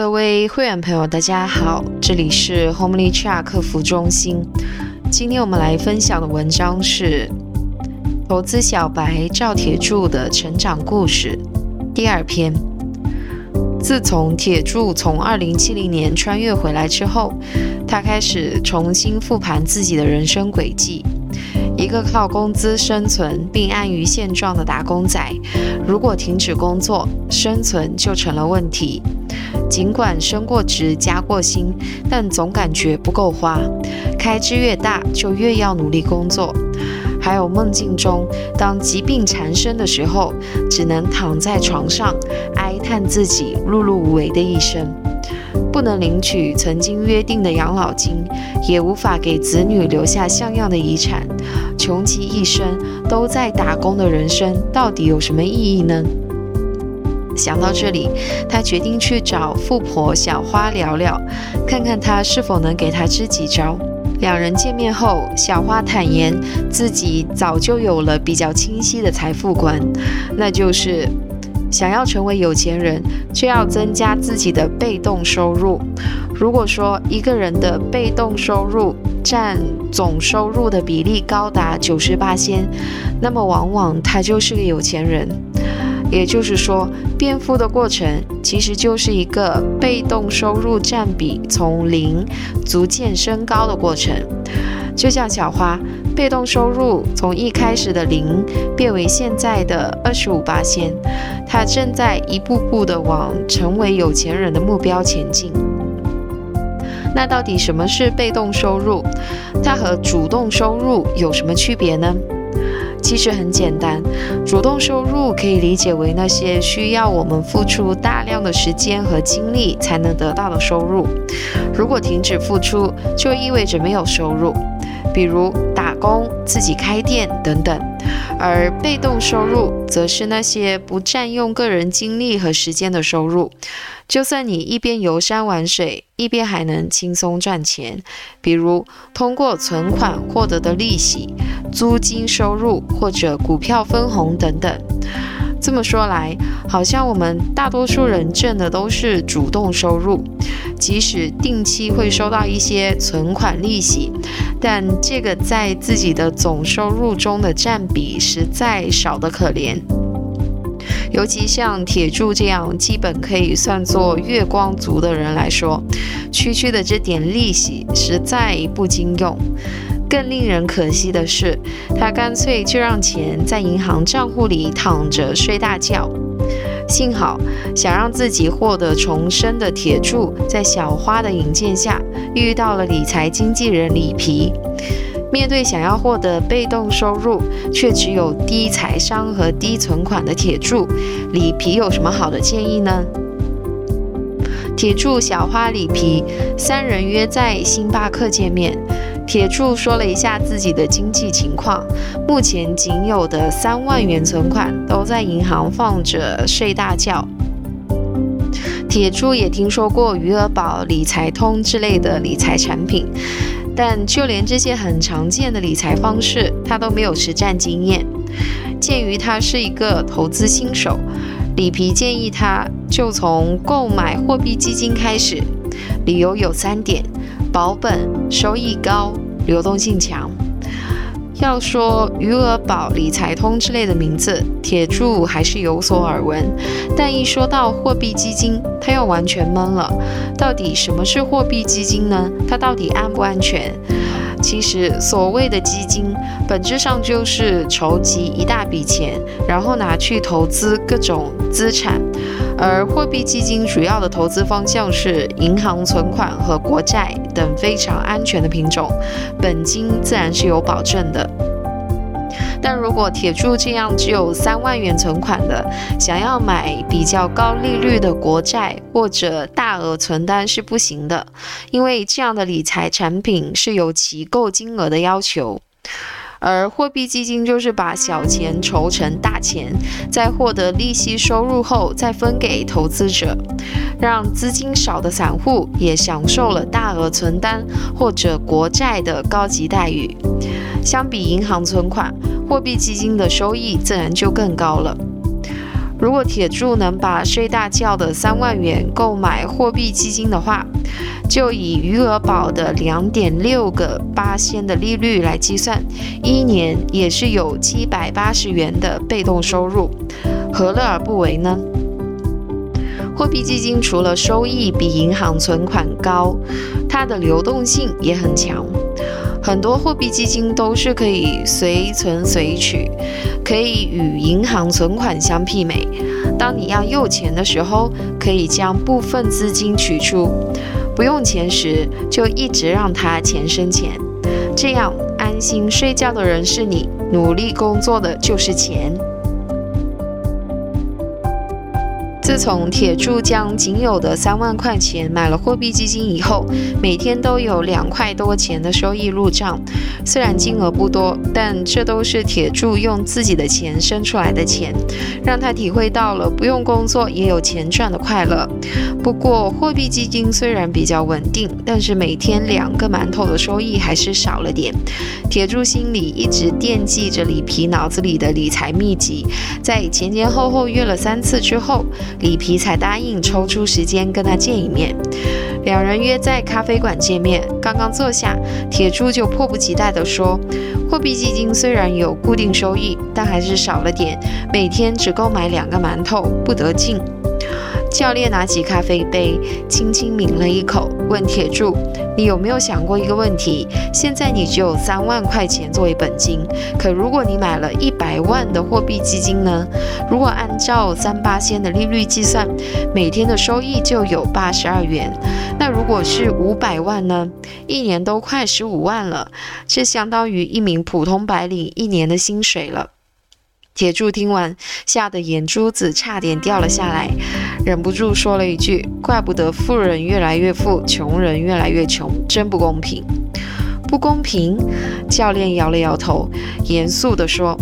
各位会员朋友，大家好，这里是 Homely Chat 客服中心。今天我们来分享的文章是《投资小白赵铁柱的成长故事》第二篇。自从铁柱从2070年穿越回来之后，他开始重新复盘自己的人生轨迹。一个靠工资生存并安于现状的打工仔，如果停止工作，生存就成了问题。尽管升过职、加过薪，但总感觉不够花。开支越大，就越要努力工作。还有梦境中，当疾病缠身的时候，只能躺在床上哀叹自己碌碌无为的一生。不能领取曾经约定的养老金，也无法给子女留下像样的遗产，穷其一生都在打工的人生，到底有什么意义呢？想到这里，他决定去找富婆小花聊聊，看看她是否能给他支几招。两人见面后，小花坦言自己早就有了比较清晰的财富观，那就是。想要成为有钱人，就要增加自己的被动收入。如果说一个人的被动收入占总收入的比例高达九十八仙，那么往往他就是个有钱人。也就是说，变富的过程其实就是一个被动收入占比从零逐渐升高的过程。就像小花。被动收入从一开始的零变为现在的二十五八千，他正在一步步的往成为有钱人的目标前进。那到底什么是被动收入？它和主动收入有什么区别呢？其实很简单，主动收入可以理解为那些需要我们付出大量的时间和精力才能得到的收入。如果停止付出，就意味着没有收入。比如打工、自己开店等等，而被动收入则是那些不占用个人精力和时间的收入。就算你一边游山玩水，一边还能轻松赚钱，比如通过存款获得的利息、租金收入或者股票分红等等。这么说来，好像我们大多数人挣的都是主动收入，即使定期会收到一些存款利息，但这个在自己的总收入中的占比实在少得可怜。尤其像铁柱这样基本可以算作月光族的人来说，区区的这点利息实在不经用。更令人可惜的是，他干脆就让钱在银行账户里躺着睡大觉。幸好，想让自己获得重生的铁柱，在小花的引荐下，遇到了理财经纪人李皮。面对想要获得被动收入，却只有低财商和低存款的铁柱，李皮有什么好的建议呢？铁柱、小花、李皮三人约在星巴克见面。铁柱说了一下自己的经济情况，目前仅有的三万元存款都在银行放着睡大觉。铁柱也听说过余额宝、理财通之类的理财产品，但就连这些很常见的理财方式，他都没有实战经验。鉴于他是一个投资新手，李皮建议他就从购买货币基金开始，理由有三点。保本、收益高、流动性强。要说余额宝、理财通之类的名字，铁柱还是有所耳闻。但一说到货币基金，他又完全懵了。到底什么是货币基金呢？它到底安不安全？其实，所谓的基金，本质上就是筹集一大笔钱，然后拿去投资各种资产。而货币基金主要的投资方向是银行存款和国债等非常安全的品种，本金自然是有保证的。但如果铁柱这样只有三万元存款的，想要买比较高利率的国债或者大额存单是不行的，因为这样的理财产品是有其购金额的要求。而货币基金就是把小钱筹成大钱，在获得利息收入后再分给投资者，让资金少的散户也享受了大额存单或者国债的高级待遇。相比银行存款，货币基金的收益自然就更高了。如果铁柱能把睡大觉的三万元购买货币基金的话，就以余额宝的两点六个八仙的利率来计算，一年也是有七百八十元的被动收入，何乐而不为呢？货币基金除了收益比银行存款高，它的流动性也很强。很多货币基金都是可以随存随取，可以与银行存款相媲美。当你要用钱的时候，可以将部分资金取出；不用钱时，就一直让它钱生钱。这样安心睡觉的人是你，努力工作的就是钱。自从铁柱将仅有的三万块钱买了货币基金以后，每天都有两块多钱的收益入账。虽然金额不多，但这都是铁柱用自己的钱生出来的钱，让他体会到了不用工作也有钱赚的快乐。不过，货币基金虽然比较稳定，但是每天两个馒头的收益还是少了点。铁柱心里一直惦记着里皮脑子里的理财秘籍，在前前后后约了三次之后。里皮才答应抽出时间跟他见一面。两人约在咖啡馆见面，刚刚坐下，铁柱就迫不及待地说：“货币基金虽然有固定收益，但还是少了点，每天只够买两个馒头，不得劲。”教练拿起咖啡杯，轻轻抿了一口，问铁柱：“你有没有想过一个问题？现在你只有三万块钱作为本金，可如果你买了一百万的货币基金呢？如果按照三八仙的利率计算，每天的收益就有八十二元。那如果是五百万呢？一年都快十五万了，这相当于一名普通白领一年的薪水了。”铁柱听完，吓得眼珠子差点掉了下来，忍不住说了一句：“怪不得富人越来越富，穷人越来越穷，真不公平。”不公平？教练摇了摇头，严肃地说：“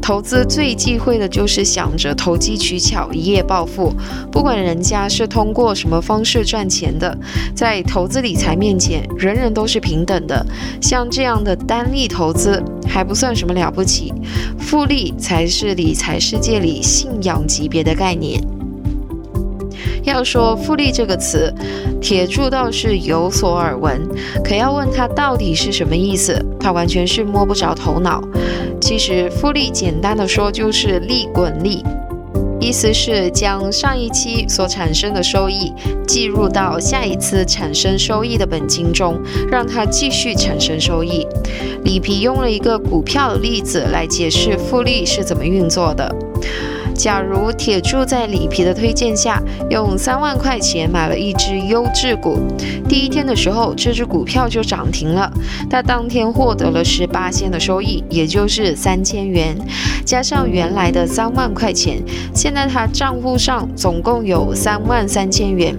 投资最忌讳的就是想着投机取巧，一夜暴富。不管人家是通过什么方式赚钱的，在投资理财面前，人人都是平等的。像这样的单利投资还不算什么了不起，复利才是理财世界里信仰级别的概念。”要说“复利”这个词，铁柱倒是有所耳闻，可要问他到底是什么意思，他完全是摸不着头脑。其实，复利简单的说就是利滚利，意思是将上一期所产生的收益计入到下一次产生收益的本金中，让它继续产生收益。里皮用了一个股票的例子来解释复利是怎么运作的。假如铁柱在里皮的推荐下，用三万块钱买了一只优质股，第一天的时候，这只股票就涨停了，他当天获得了十八千的收益，也就是三千元，加上原来的三万块钱，现在他账户上总共有三万三千元。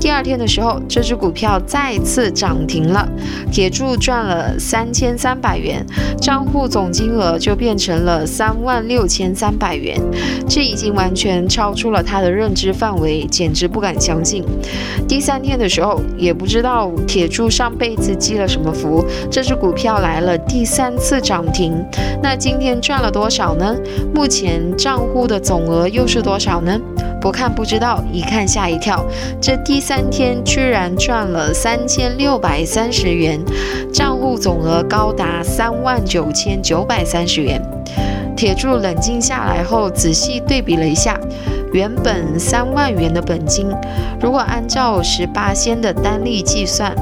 第二天的时候，这只股票再次涨停了，铁柱赚了三千三百元，账户总金额就变成了三万六千三百元，这已经完全超出了他的认知范围，简直不敢相信。第三天的时候，也不知道铁柱上辈子积了什么福，这只股票来了第三次涨停，那今天赚了多少呢？目前账户的总额又是多少呢？不看不知道，一看吓一跳。这第三天居然赚了三千六百三十元，账户总额高达三万九千九百三十元。铁柱冷静下来后，仔细对比了一下。原本三万元的本金，如果按照十八仙的单利计算，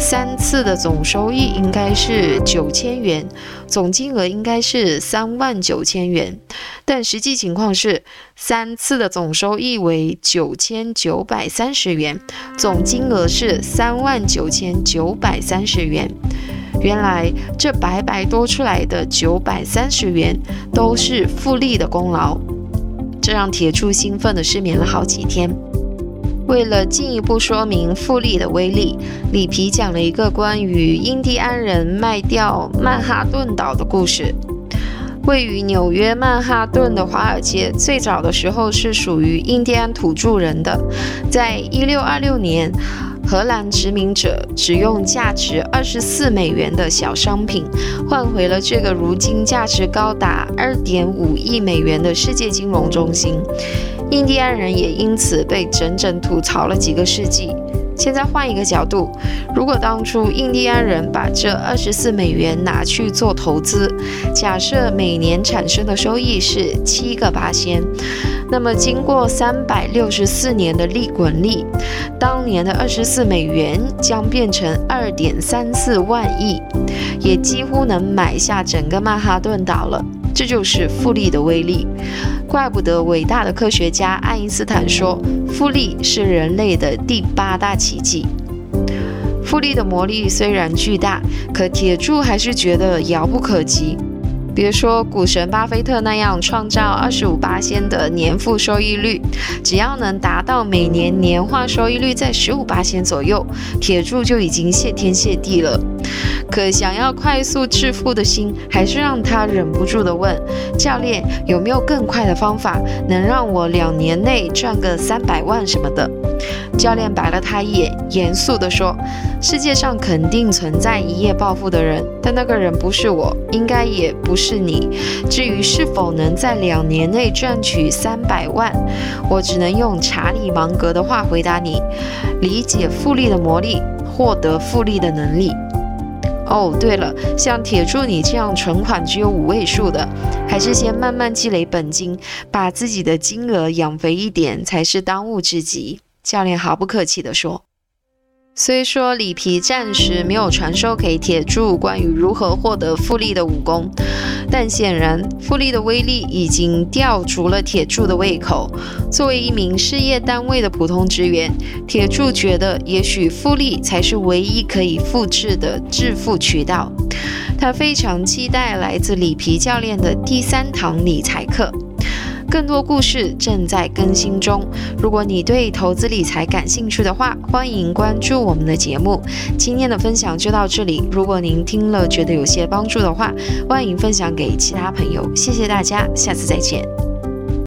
三次的总收益应该是九千元，总金额应该是三万九千元。但实际情况是，三次的总收益为九千九百三十元，总金额是三万九千九百三十元。原来这白白多出来的九百三十元，都是复利的功劳。这让铁柱兴奋地失眠了好几天。为了进一步说明复利的威力，里皮讲了一个关于印第安人卖掉曼哈顿岛的故事。位于纽约曼哈顿的华尔街，最早的时候是属于印第安土著人的。在一六二六年。荷兰殖民者只用价值二十四美元的小商品，换回了这个如今价值高达二点五亿美元的世界金融中心。印第安人也因此被整整吐槽了几个世纪。现在换一个角度，如果当初印第安人把这二十四美元拿去做投资，假设每年产生的收益是七个八仙，那么经过三百六十四年的利滚利，当年的二十四美元将变成二点三四万亿，也几乎能买下整个曼哈顿岛了。这就是复利的威力，怪不得伟大的科学家爱因斯坦说，复利是人类的第八大奇迹。复利的魔力虽然巨大，可铁柱还是觉得遥不可及。别说股神巴菲特那样创造二十五八仙的年复收益率，只要能达到每年年化收益率在十五八仙左右，铁柱就已经谢天谢地了。可想要快速致富的心，还是让他忍不住的问教练：有没有更快的方法，能让我两年内赚个三百万什么的？教练白了他一眼，严肃地说：“世界上肯定存在一夜暴富的人，但那个人不是我，应该也不是你。至于是否能在两年内赚取三百万，我只能用查理芒格的话回答你：理解复利的魔力，获得复利的能力。哦，对了，像铁柱你这样存款只有五位数的，还是先慢慢积累本金，把自己的金额养肥一点，才是当务之急。”教练毫不客气地说：“虽说里皮暂时没有传授给铁柱关于如何获得复利的武功，但显然复利的威力已经吊足了铁柱的胃口。作为一名事业单位的普通职员，铁柱觉得也许复利才是唯一可以复制的致富渠道。他非常期待来自里皮教练的第三堂理财课。”更多故事正在更新中。如果你对投资理财感兴趣的话，欢迎关注我们的节目。今天的分享就到这里。如果您听了觉得有些帮助的话，欢迎分享给其他朋友。谢谢大家，下次再见。